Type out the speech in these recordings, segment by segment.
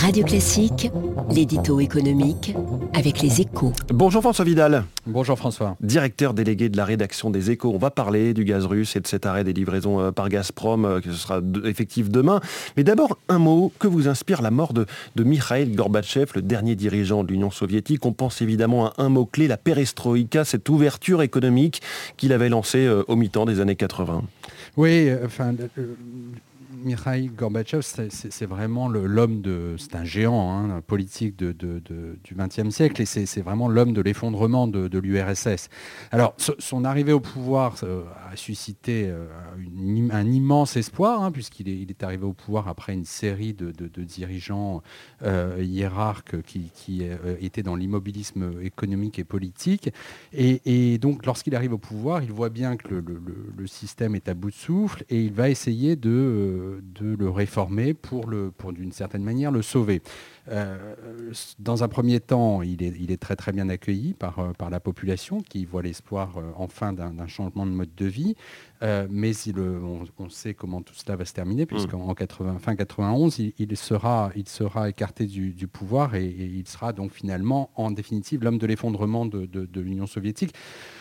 Radio Classique, l'édito économique avec les échos. Bonjour François Vidal. Bonjour François. Directeur délégué de la rédaction des échos. On va parler du gaz russe et de cet arrêt des livraisons euh, par Gazprom euh, qui sera effectif demain. Mais d'abord, un mot que vous inspire la mort de, de Mikhail Gorbatchev, le dernier dirigeant de l'Union soviétique. On pense évidemment à un mot-clé, la perestroïka, cette ouverture économique qu'il avait lancée euh, au mi-temps des années 80. Oui, enfin, Mikhail Gorbatchev, c'est vraiment l'homme de. C'est un géant hein, politique du XXe siècle et c'est vraiment l'homme de l'effondrement de, l'URSS. Alors, son arrivée au pouvoir euh, a suscité euh, un immense espoir, hein, puisqu'il est, arrivé au pouvoir après une série de, dirigeants euh, hiérarques qui, étaient dans l'immobilisme économique et politique. Et, donc, lorsqu'il arrive au pouvoir, il voit bien que le, système est à bout de souffle et il va essayer de de le réformer pour, le, pour d'une certaine manière, le sauver. Euh, dans un premier temps, il est, il est, très très bien accueilli par, euh, par la population qui voit l'espoir euh, enfin d'un, changement de mode de vie. mais il, on, sait comment tout cela va se terminer, puisqu'en 80, fin 91, il, sera, il sera écarté du, pouvoir et, il sera donc finalement, en définitive, l'homme de l'effondrement de, de, l'Union soviétique.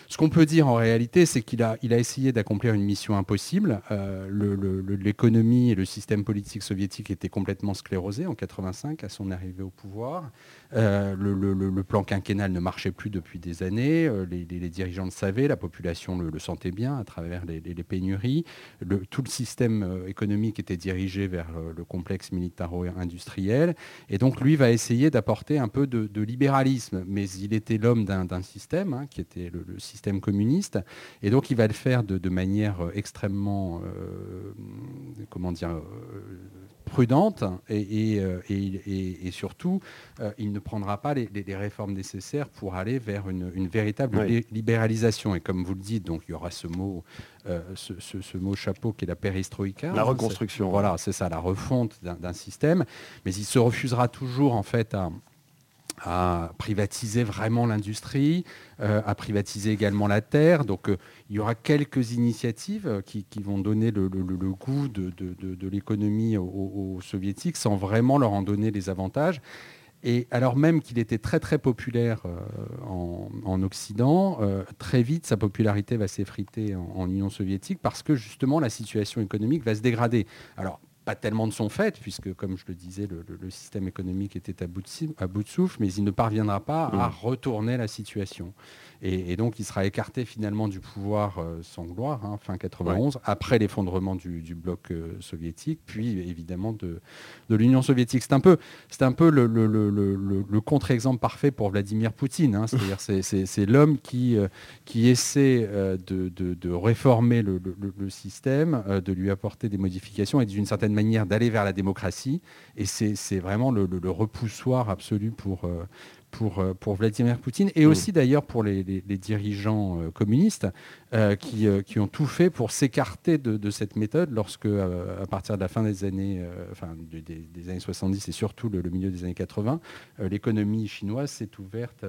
Ce qu'on peut dire en réalité, c'est qu'il a, il a essayé d'accomplir une mission impossible. l'économie et le système politique soviétique étaient complètement sclérosés en 85 à son arrivé au pouvoir. Euh, le, plan quinquennal ne marchait plus depuis des années. Euh, les, dirigeants le savaient, la population le, sentait bien à travers les, pénuries. tout le système euh, économique était dirigé vers le complexe militaro-industriel. Et donc lui va essayer d'apporter un peu de, libéralisme. Mais il était l'homme d'un système, hein, qui était le, système communiste. Et donc il va le faire de, manière extrêmement, comment dire, prudente et, euh, surtout, euh, il ne prendra pas les, réformes nécessaires pour aller vers une, véritable libéralisation. Et comme vous le dites, donc il y aura ce mot, euh, ce, mot chapeau qui est la perestroïka. La reconstruction. Voilà, c'est ça, la refonte d'un système. Mais il se refusera toujours en fait à, à privatiser vraiment l'industrie, euh, à privatiser également la terre. Donc euh, il y aura quelques initiatives euh, qui, vont donner le, goût de, l'économie aux, soviétiques sans vraiment leur en donner les avantages. Et alors même qu'il était très très populaire en, Occident, très vite sa popularité va s'effriter en, en, Union soviétique parce que justement la situation économique va se dégrader. Alors pas tellement de son fait, puisque, comme je le disais, le, système économique était à bout, de, à bout, de, souffle, mais il ne parviendra pas à mmh. retourner la situation. Et, donc, il sera écarté finalement du pouvoir euh, sans gloire, hein, fin 91, après l'effondrement du, bloc euh, soviétique, puis évidemment de, de l'Union soviétique. C'est un peu, c'est un peu le, le, contre-exemple parfait pour Vladimir Poutine. Hein. C'est-à-dire, c'est, l'homme qui, euh, qui essaie de, de, réformer le, système, de lui apporter des modifications et d'une certaine manière d'aller vers la démocratie. Et c'est, vraiment le, repoussoir absolu pour pour, euh, pour Vladimir Poutine et mm. aussi d'ailleurs pour les, dirigeants euh, communistes euh, qui, qui, ont tout fait pour s'écarter de, cette méthode lorsque, à partir de la fin des années, enfin, des, années 70 et surtout le, milieu des années 80, l'économie chinoise s'est ouverte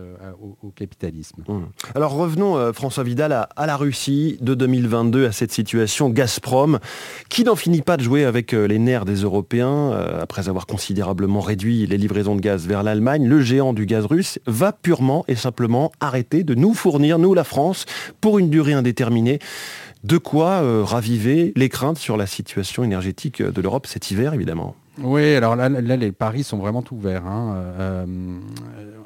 au, capitalisme. Mm. Alors revenons, François Vidal, à, à, la Russie de 2022, à cette situation Gazprom, qui n'en finit pas de jouer avec les nerfs des Européens, après avoir considérablement réduit les livraisons de gaz vers l'Allemagne. Le géant du gaz va purement et simplement arrêter de nous fournir, nous la France, pour une durée indéterminée. De quoi euh, raviver les craintes sur la situation énergétique de l'Europe cet hiver, évidemment. Oui, alors là, les paris sont vraiment ouverts. Hein. Euh,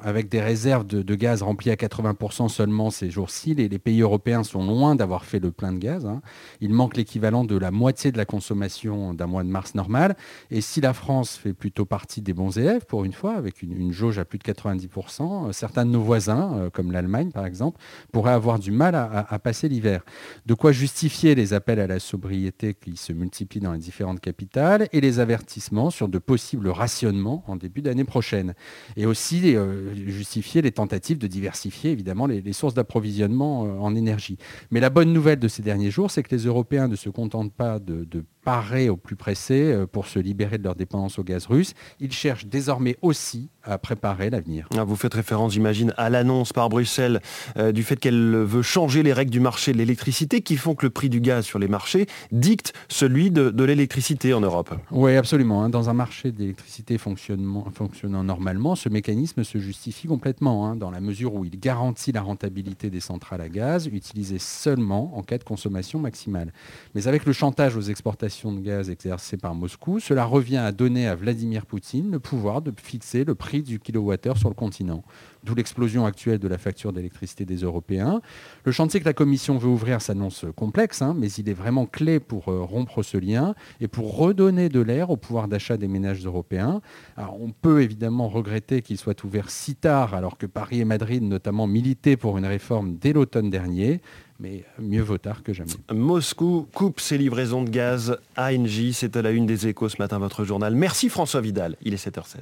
avec des réserves de, gaz remplies à 80% seulement ces jours-ci, les, pays européens sont loin d'avoir fait le plein de gaz. Hein. Il manque l'équivalent de la moitié de la consommation d'un mois de mars normal. Et si la France fait plutôt partie des bons élèves, pour une fois, avec une, jauge à plus de 90%, euh, certains de nos voisins, euh, comme l'Allemagne par exemple, pourraient avoir du mal à, passer l'hiver. De quoi justifier les appels à la sobriété qui se multiplient dans les différentes capitales et les avertissements sur de possibles rationnements en début d'année prochaine. Et aussi, euh, justifier les tentatives de diversifier évidemment les, sources d'approvisionnement euh, en énergie. Mais la bonne nouvelle de ces derniers jours, c'est que les Européens ne se contentent pas de, parer au plus pressé euh, pour se libérer de leur dépendance au gaz russe. Ils cherchent désormais aussi à préparer l'avenir. Ah, vous faites référence, j'imagine, à l'annonce par Bruxelles euh, du fait qu'elle veut changer les règles du marché de l'électricité qui font que le prix du gaz sur les marchés dicte celui de, l'électricité en Europe. Oui, absolument. Hein. Dans un marché d'électricité fonctionnant normalement, ce mécanisme se justifie complètement, hein, dans la mesure où il garantit la rentabilité des centrales à gaz utilisées seulement en cas de consommation maximale. Mais avec le chantage aux exportations de gaz exercé par Moscou, cela revient à donner à Vladimir Poutine le pouvoir de fixer le du kilowattheure sur le continent. D'où l'explosion actuelle de la facture d'électricité des Européens. Le chantier que la Commission veut ouvrir s'annonce complexe, hein, mais il est vraiment clé pour euh, rompre ce lien et pour redonner de l'air au pouvoir d'achat des ménages européens. On peut évidemment regretter qu'il soit ouvert si tard, alors que Paris et Madrid notamment militaient pour une réforme dès l'automne dernier, mais mieux vaut tard que jamais. Moscou coupe ses livraisons de gaz à Engie. C'est à la une des échos ce matin, votre journal. Merci François Vidal. Il est 7h16.